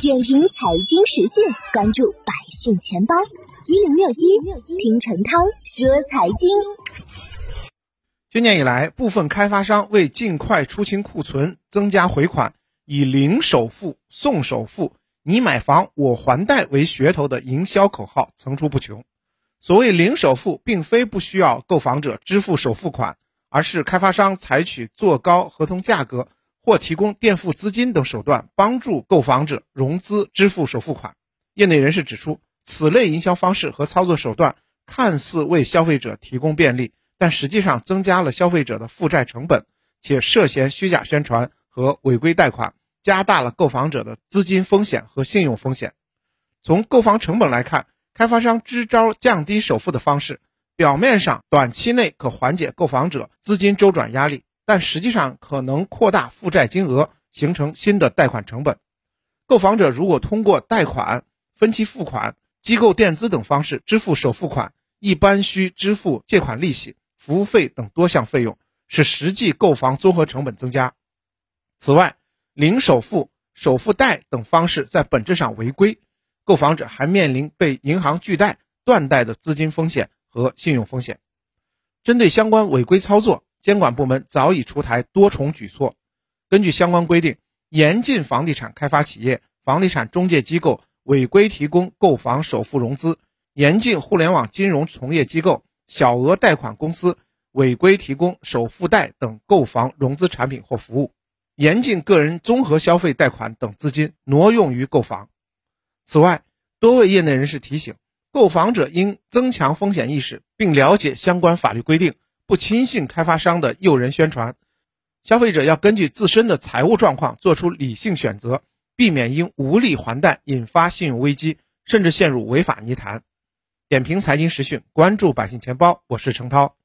点评财经时讯，关注百姓钱包一零六一，听陈涛说财经。今年以来，部分开发商为尽快出清库存、增加回款，以“零首付送首付，你买房我还贷”为噱头的营销口号层出不穷。所谓“零首付”，并非不需要购房者支付首付款，而是开发商采取做高合同价格。或提供垫付资金等手段，帮助购房者融资支付首付款。业内人士指出，此类营销方式和操作手段看似为消费者提供便利，但实际上增加了消费者的负债成本，且涉嫌虚假宣传和违规贷款，加大了购房者的资金风险和信用风险。从购房成本来看，开发商支招降低首付的方式，表面上短期内可缓解购房者资金周转压力。但实际上可能扩大负债金额，形成新的贷款成本。购房者如果通过贷款、分期付款、机构垫资等方式支付首付款，一般需支付借款利息、服务费等多项费用，使实际购房综合成本增加。此外，零首付、首付贷等方式在本质上违规，购房者还面临被银行拒贷、断贷的资金风险和信用风险。针对相关违规操作，监管部门早已出台多重举措。根据相关规定，严禁房地产开发企业、房地产中介机构违规提供购房首付融资；严禁互联网金融从业机构、小额贷款公司违规提供首付贷等购房融资产品或服务；严禁个人综合消费贷款等资金挪用于购房。此外，多位业内人士提醒，购房者应增强风险意识，并了解相关法律规定。不轻信开发商的诱人宣传，消费者要根据自身的财务状况做出理性选择，避免因无力还贷引发信用危机，甚至陷入违法泥潭。点评财经时讯，关注百姓钱包，我是程涛。